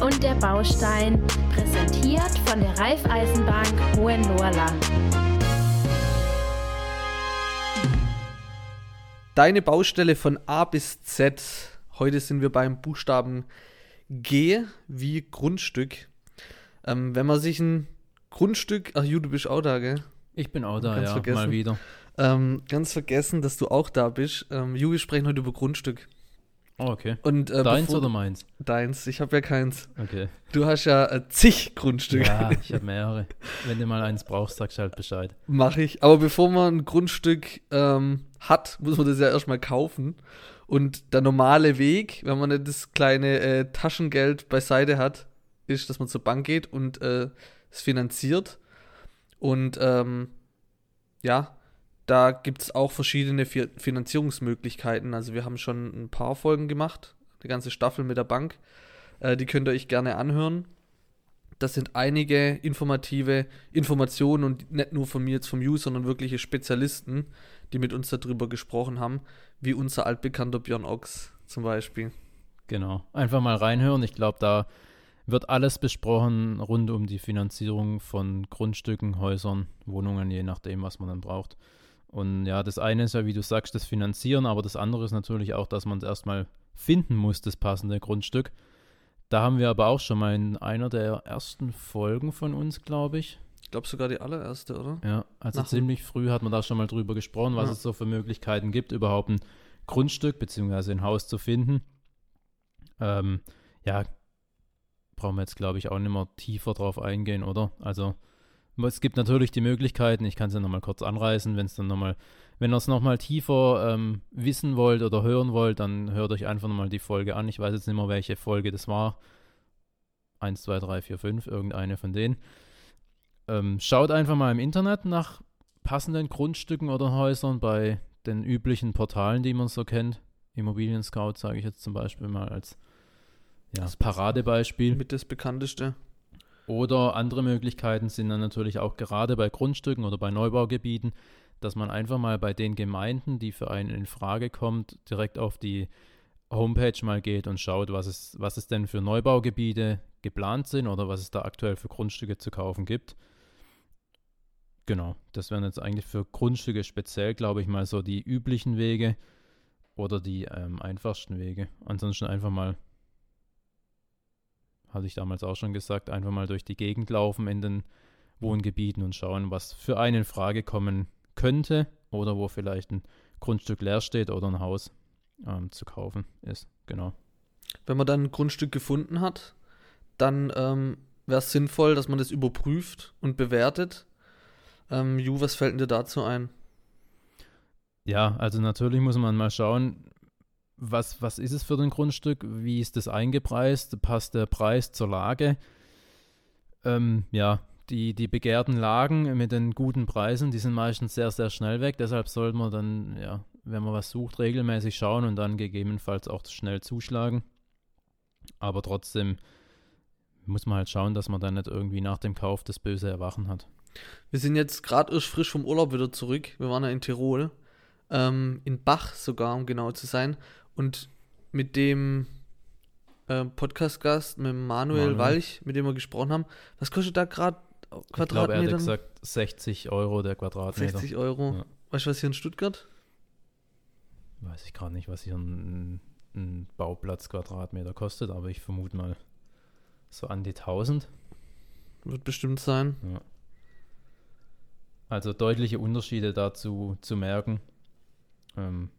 Und der Baustein, präsentiert von der Raiffeisenbank Hohenlohrland. Deine Baustelle von A bis Z. Heute sind wir beim Buchstaben G wie Grundstück. Ähm, wenn man sich ein Grundstück, ach, du bist auch da, gell? Ich bin auch da, Ganz ja, vergessen. mal wieder. Ähm, ganz vergessen, dass du auch da bist. Ähm, Ju, wir sprechen heute über Grundstück. Oh, okay. Und, äh, Deins oder meins? Deins, ich habe ja keins. Okay. Du hast ja äh, zig Grundstücke. Ja, ich habe mehrere. Wenn du mal eins brauchst, sagst halt Bescheid. Mache ich. Aber bevor man ein Grundstück ähm, hat, muss man das ja erstmal kaufen. Und der normale Weg, wenn man nicht das kleine äh, Taschengeld beiseite hat, ist, dass man zur Bank geht und äh, es finanziert. Und ähm, ja, da gibt es auch verschiedene Fi Finanzierungsmöglichkeiten. Also wir haben schon ein paar Folgen gemacht, die ganze Staffel mit der Bank. Äh, die könnt ihr euch gerne anhören. Das sind einige informative Informationen und nicht nur von mir jetzt vom You, sondern wirkliche Spezialisten, die mit uns darüber gesprochen haben, wie unser altbekannter Björn Ochs zum Beispiel. Genau. Einfach mal reinhören. Ich glaube, da wird alles besprochen rund um die Finanzierung von Grundstücken, Häusern, Wohnungen, je nachdem, was man dann braucht. Und ja, das eine ist ja, wie du sagst, das Finanzieren, aber das andere ist natürlich auch, dass man es erstmal finden muss, das passende Grundstück. Da haben wir aber auch schon mal in einer der ersten Folgen von uns, glaube ich. Ich glaube sogar die allererste, oder? Ja, also Nach ziemlich früh hat man da schon mal drüber gesprochen, was Ja. es so für Möglichkeiten gibt, überhaupt ein Grundstück bzw. ein Haus zu finden. Ähm, ja, brauchen wir jetzt, glaube ich, auch nicht mehr tiefer drauf eingehen, oder? Also, es gibt natürlich die Möglichkeiten, ich kann es ja nochmal kurz anreißen, wenn es dann nochmal, wenn ihr es nochmal tiefer ähm, wissen wollt oder hören wollt, dann hört euch einfach nochmal die Folge an. Ich weiß jetzt nicht mehr, welche Folge das war. 1, 2, 3, 4, 5, irgendeine von denen. Ähm, schaut einfach mal im Internet nach passenden Grundstücken oder Häusern bei den üblichen Portalen, die man so kennt. Immobilien Scout sage ich jetzt zum Beispiel mal als ja, Das- Paradebeispiel. Mit das bekannteste. Oder andere Möglichkeiten sind dann natürlich auch gerade bei Grundstücken oder bei Neubaugebieten, dass man einfach mal bei den Gemeinden, die für einen in Frage kommt, direkt auf die Homepage mal geht und schaut, was es, was es denn für Neubaugebiete geplant sind oder was es da aktuell für Grundstücke zu kaufen gibt. Genau, das wären jetzt eigentlich für Grundstücke speziell, glaube ich, mal so die üblichen Wege oder die ähm, einfachsten Wege. Ansonsten einfach mal hatte ich damals auch schon gesagt, einfach mal durch die Gegend laufen in den Wohngebieten und schauen, was für einen in Frage kommen könnte oder wo vielleicht ein Grundstück leer steht oder ein Haus ähm, zu kaufen ist. Genau. Wenn man dann ein Grundstück gefunden hat, dann ähm, wäre es sinnvoll, dass man das überprüft und bewertet. Ähm, Ju, was fällt denn dir dazu ein? Ja, also natürlich muss man mal schauen, was, was ist es für ein Grundstück, wie ist das eingepreist, passt der Preis zur Lage. Ähm, ja, die, die begehrten Lagen mit den guten Preisen, die sind meistens sehr, sehr schnell weg. Deshalb sollte man dann, ja, wenn man was sucht, regelmäßig schauen und dann gegebenenfalls auch schnell zuschlagen. Aber trotzdem muss man halt schauen, dass man dann nicht irgendwie nach dem Kauf das böse Erwachen hat. Wir sind jetzt gerade erst frisch vom Urlaub wieder zurück. Wir waren ja in Tirol. Ähm, in Bach sogar, um genau zu sein. Und mit dem äh, Podcast-Gast, mit Manuel, Manuel. Walch, mit dem wir gesprochen haben, was kostet da gerade Ich glaube, er Quadratmeter? hat gesagt 60 Euro der Quadratmeter. 60 Euro. Ja. Weißt du, was hier in Stuttgart? Weiß ich gerade nicht, was hier ein, ein Bauplatz Quadratmeter kostet, aber ich vermute mal so an die 1000. Wird bestimmt sein. Also deutliche Unterschiede dazu zu merken. Ähm,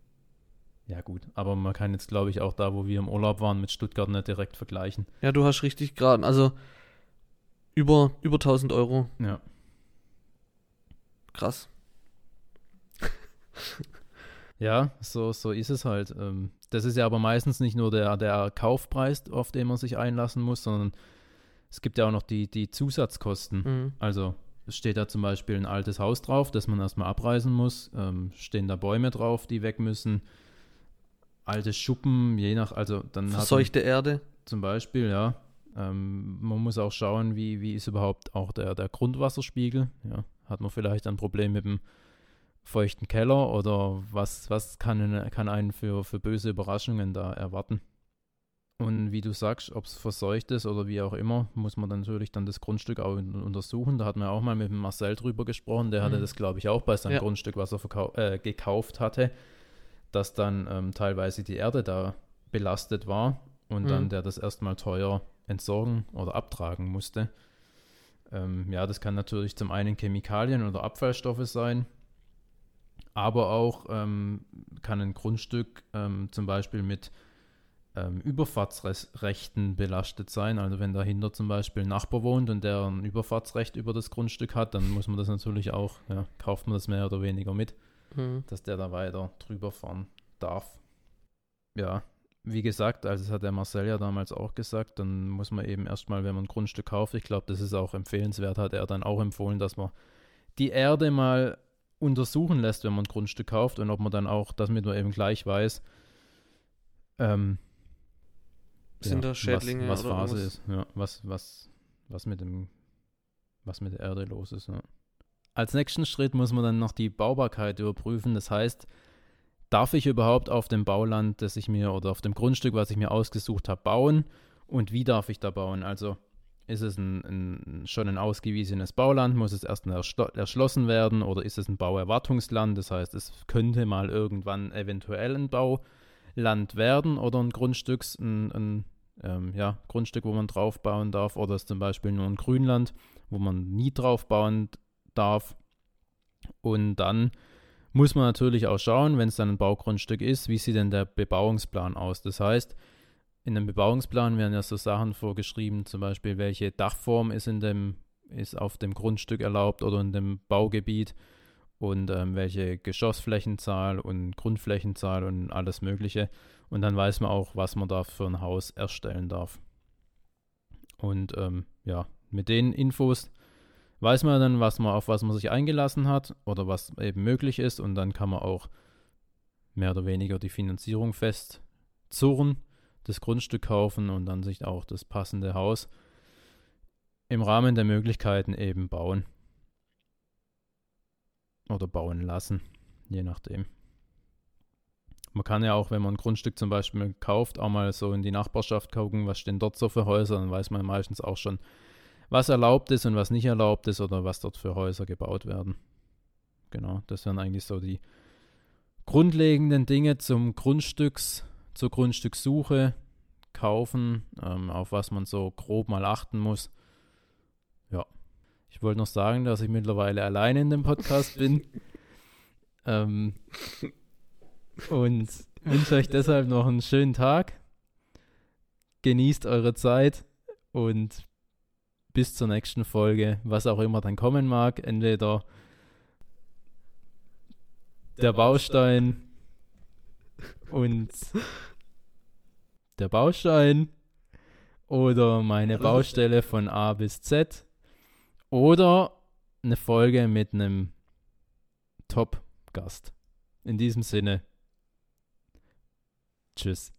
ja gut, aber man kann jetzt glaube ich auch da, wo wir im Urlaub waren, mit Stuttgart nicht direkt vergleichen. Ja, du hast richtig geraten. Also über, über 1000 Euro. Ja, Krass. ja so, so ist es halt. Ähm, das ist ja aber meistens nicht nur der, der Kaufpreis, auf den man sich einlassen muss, sondern es gibt ja auch noch die, die Zusatzkosten. Mhm. Also es steht da zum Beispiel ein altes Haus drauf, das man erstmal abreißen muss. Ähm, stehen da Bäume drauf, die weg müssen. Alte Schuppen, je nach, also dann hat man Verseuchte Erde. zum Beispiel, ja. Ähm, man muss auch schauen, wie, wie ist überhaupt auch der, der Grundwasserspiegel. Ja. Hat man vielleicht ein Problem mit dem feuchten Keller oder was, was kann, kann einen für, für böse Überraschungen da erwarten? Und wie du sagst, ob es verseucht ist oder wie auch immer, muss man dann natürlich dann das Grundstück auch untersuchen. Da hat man auch mal mit Marcel drüber gesprochen. Der hatte Mhm. das, glaube ich, auch bei seinem Ja. Grundstück, was er äh, gekauft hatte, dass dann ähm, teilweise die Erde da belastet war und dann Mhm. der das erstmal teuer entsorgen oder abtragen musste. Ähm, ja, das kann natürlich zum einen Chemikalien oder Abfallstoffe sein, aber auch ähm, kann ein Grundstück ähm, zum Beispiel mit ähm, Überfahrtsrechten belastet sein. Also wenn dahinter zum Beispiel ein Nachbar wohnt und der ein Überfahrtsrecht über das Grundstück hat, dann muss man das natürlich auch, ja, kauft man das mehr oder weniger mit, Mhm. dass der da weiter drüber fahren darf. Ja, wie gesagt, also das hat der Marcel ja damals auch gesagt, dann muss man eben erstmal, wenn man ein Grundstück kauft, ich glaube, das ist auch empfehlenswert, hat er dann auch empfohlen, dass man die Erde mal untersuchen lässt, wenn man ein Grundstück kauft und ob man dann auch, damit man eben gleich weiß, ähm, Sind da Schädlinge was, was Phase ist, ja, was, was, was mit dem, was mit der Erde los ist, ja. Als nächsten Schritt muss man dann noch die Baubarkeit überprüfen. Das heißt, darf ich überhaupt auf dem Bauland, das ich mir oder auf dem Grundstück, was ich mir ausgesucht habe, bauen? Und wie darf ich da bauen? Also ist es ein, ein, schon ein ausgewiesenes Bauland? Muss es erst erschlo- erschlossen werden? Oder ist es ein Bauerwartungsland? Das heißt, es könnte mal irgendwann eventuell ein Bauland werden oder ein Grundstücks, ein, ein ähm, ja, Grundstück, wo man drauf bauen darf. Oder ist zum Beispiel nur ein Grünland, wo man nie drauf bauen darf. Und dann muss man natürlich auch schauen, wenn es dann ein Baugrundstück ist, wie sieht denn der Bebauungsplan aus? Das heißt, in dem Bebauungsplan werden ja so Sachen vorgeschrieben, zum Beispiel, welche Dachform ist in dem, ist auf dem Grundstück erlaubt oder in dem Baugebiet und ähm, welche Geschossflächenzahl und Grundflächenzahl und alles Mögliche. Und dann weiß man auch, was man da für ein Haus erstellen darf. Und ähm, ja, mit den Infos weiß man dann, was man, auf was man sich eingelassen hat oder was eben möglich ist und dann kann man auch mehr oder weniger die Finanzierung festzurren, das Grundstück kaufen und dann sich auch das passende Haus im Rahmen der Möglichkeiten eben bauen oder bauen lassen, je nachdem. Man kann ja auch, wenn man ein Grundstück zum Beispiel kauft, auch mal so in die Nachbarschaft gucken, was stehen dort so für Häuser, dann weiß man meistens auch schon, was erlaubt ist und was nicht erlaubt ist oder was dort für Häuser gebaut werden. Genau, das wären eigentlich so die grundlegenden Dinge zum Grundstücks, zur Grundstückssuche, kaufen, ähm, auf was man so grob mal achten muss. Ja, ich wollte noch sagen, dass ich mittlerweile alleine in dem Podcast bin. ähm, und wünsche euch deshalb noch einen schönen Tag. Genießt eure Zeit und bis zur nächsten Folge, was auch immer dann kommen mag. Entweder der Baustein und der Baustein oder meine Baustelle von A bis Z oder eine Folge mit einem Top-Gast. In diesem Sinne, tschüss.